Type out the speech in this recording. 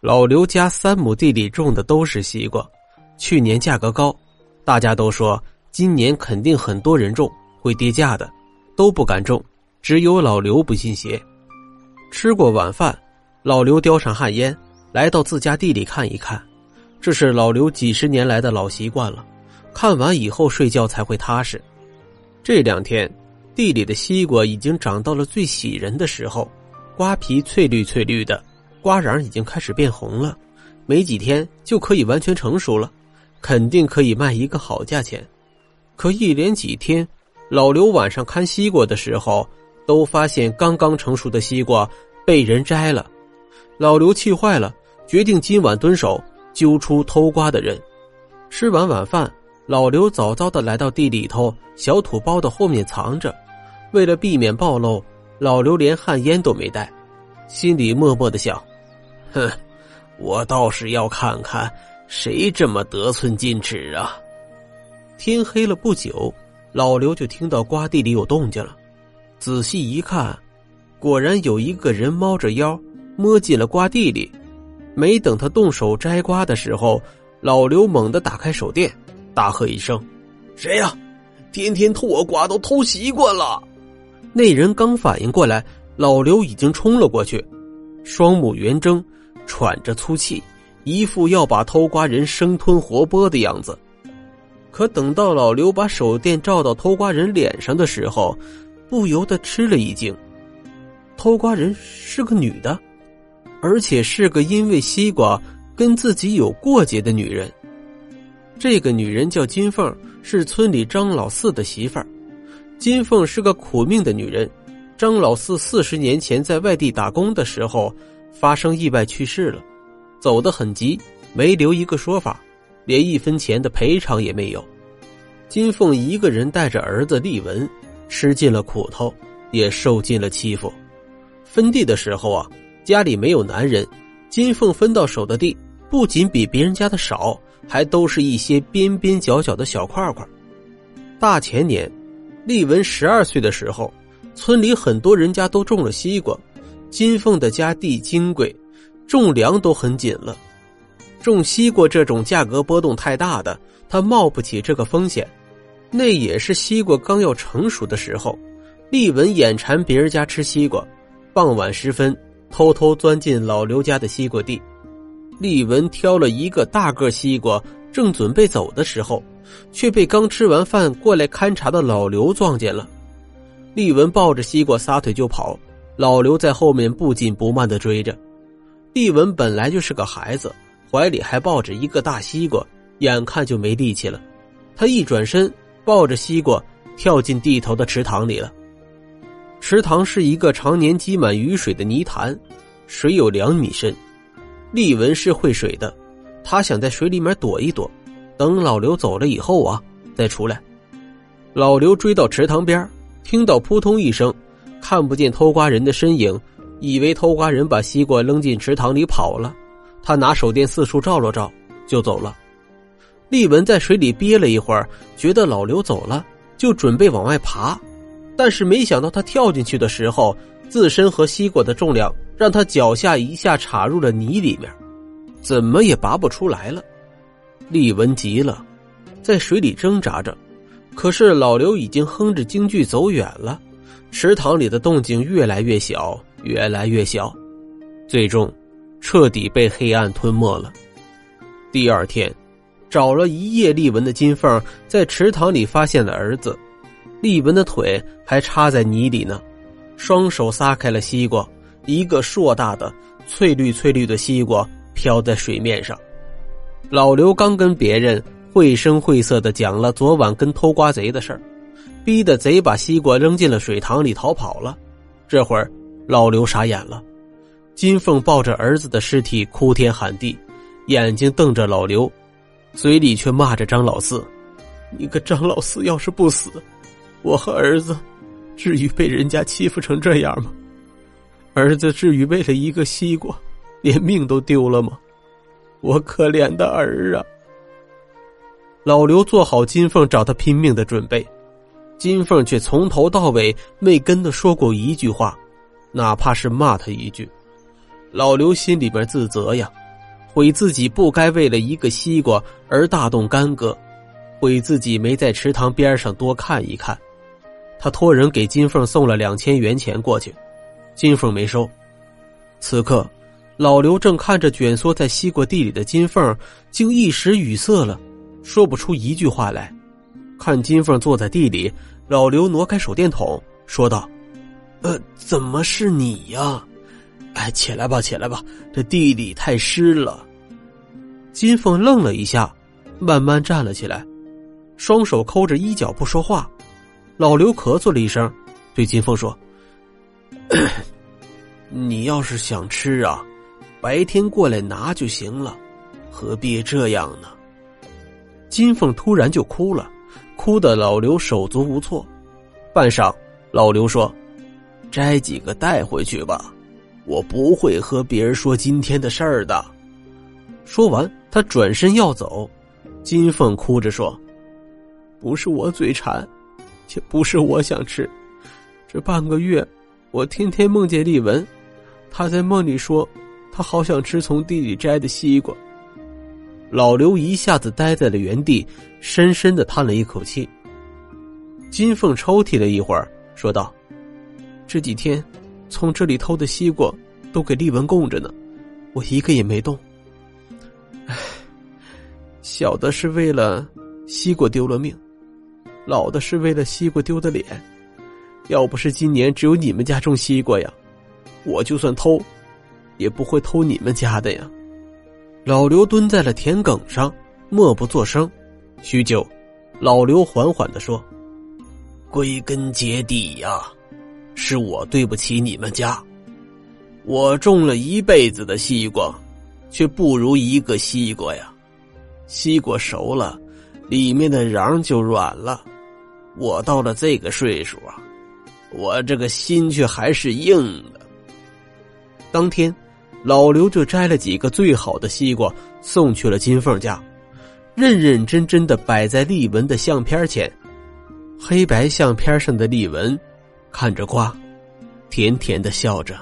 老刘家三亩地里种的都是西瓜，去年价格高，大家都说今年肯定很多人种，会跌价的，都不敢种，只有老刘不信邪。吃过晚饭，老刘叼上旱烟，来到自家地里看一看。这是老刘几十年来的老习惯了，看完以后睡觉才会踏实。这两天，地里的西瓜已经长到了最喜人的时候，瓜皮翠绿翠绿的，瓜瓤已经开始变红了，没几天就可以完全成熟了，肯定可以卖一个好价钱。可一连几天，老刘晚上看西瓜的时候，都发现刚刚成熟的西瓜被人摘了，老刘气坏了，决定今晚蹲守。揪出偷瓜的人。吃完晚饭，老刘早早的来到地里头小土包的后面藏着。为了避免暴露，老刘连旱烟都没带，心里默默的想：“哼，我倒是要看看谁这么得寸进尺啊！”天黑了不久，老刘就听到瓜地里有动静了。仔细一看，果然有一个人猫着腰摸进了瓜地里。没等他动手摘瓜的时候，老刘猛地打开手电，大喝一声：“谁呀？天天偷我瓜都偷习惯了！”那人刚反应过来，老刘已经冲了过去，双目圆睁，喘着粗气，一副要把偷瓜人生吞活剥的样子。可等到老刘把手电照到偷瓜人脸上的时候，不由得吃了一惊：偷瓜人是个女的。而且是个因为西瓜跟自己有过节的女人。这个女人叫金凤，是村里张老四的媳妇儿。金凤是个苦命的女人。张老四四十年前在外地打工的时候发生意外去世了，走得很急，没留一个说法，连一分钱的赔偿也没有。金凤一个人带着儿子丽文，吃尽了苦头，也受尽了欺负。分地的时候啊。家里没有男人，金凤分到手的地不仅比别人家的少，还都是一些边边角角的小块块。大前年，丽文十二岁的时候，村里很多人家都种了西瓜，金凤的家地金贵，种粮都很紧了。种西瓜这种价格波动太大的，他冒不起这个风险。那也是西瓜刚要成熟的时候，丽文眼馋别人家吃西瓜，傍晚时分。偷偷钻进老刘家的西瓜地，丽文挑了一个大个西瓜，正准备走的时候，却被刚吃完饭过来勘察的老刘撞见了。丽文抱着西瓜撒腿就跑，老刘在后面不紧不慢的追着。丽文本来就是个孩子，怀里还抱着一个大西瓜，眼看就没力气了，他一转身，抱着西瓜跳进地头的池塘里了。池塘是一个常年积满雨水的泥潭，水有两米深。丽文是会水的，他想在水里面躲一躲，等老刘走了以后啊，再出来。老刘追到池塘边，听到扑通一声，看不见偷瓜人的身影，以为偷瓜人把西瓜扔进池塘里跑了。他拿手电四处照了照，就走了。丽文在水里憋了一会儿，觉得老刘走了，就准备往外爬。但是没想到，他跳进去的时候，自身和西瓜的重量让他脚下一下插入了泥里面，怎么也拔不出来了。丽文急了，在水里挣扎着，可是老刘已经哼着京剧走远了，池塘里的动静越来越小，越来越小，最终彻底被黑暗吞没了。第二天，找了一夜丽文的金凤在池塘里发现了儿子。丽文的腿还插在泥里呢，双手撒开了西瓜，一个硕大的、翠绿翠绿的西瓜飘在水面上。老刘刚跟别人绘声绘色的讲了昨晚跟偷瓜贼的事儿，逼得贼把西瓜扔进了水塘里逃跑了。这会儿，老刘傻眼了，金凤抱着儿子的尸体哭天喊地，眼睛瞪着老刘，嘴里却骂着张老四：“你个张老四，要是不死！”我和儿子，至于被人家欺负成这样吗？儿子至于为了一个西瓜，连命都丢了吗？我可怜的儿啊！老刘做好金凤找他拼命的准备，金凤却从头到尾没跟他说过一句话，哪怕是骂他一句。老刘心里边自责呀，悔自己不该为了一个西瓜而大动干戈，悔自己没在池塘边上多看一看。他托人给金凤送了两千元钱过去，金凤没收。此刻，老刘正看着蜷缩在西瓜地里的金凤，竟一时语塞了，说不出一句话来。看金凤坐在地里，老刘挪开手电筒，说道：“呃，怎么是你呀？哎，起来吧，起来吧，这地里太湿了。”金凤愣了一下，慢慢站了起来，双手抠着衣角不说话。老刘咳嗽了一声，对金凤说：“你要是想吃啊，白天过来拿就行了，何必这样呢？”金凤突然就哭了，哭的老刘手足无措。半晌，老刘说：“摘几个带回去吧，我不会和别人说今天的事儿的。”说完，他转身要走。金凤哭着说：“不是我嘴馋。”且不是我想吃，这半个月，我天天梦见丽文，他在梦里说，他好想吃从地里摘的西瓜。老刘一下子呆在了原地，深深的叹了一口气。金凤抽泣了一会儿，说道：“这几天，从这里偷的西瓜都给丽文供着呢，我一个也没动。唉，小的是为了西瓜丢了命。”老的是为了西瓜丢的脸，要不是今年只有你们家种西瓜呀，我就算偷，也不会偷你们家的呀。老刘蹲在了田埂上，默不作声。许久，老刘缓缓的说：“归根结底呀，是我对不起你们家。我种了一辈子的西瓜，却不如一个西瓜呀。西瓜熟了，里面的瓤就软了。”我到了这个岁数啊，我这个心却还是硬的。当天，老刘就摘了几个最好的西瓜，送去了金凤家，认认真真的摆在丽文的相片前。黑白相片上的丽文，看着瓜，甜甜的笑着。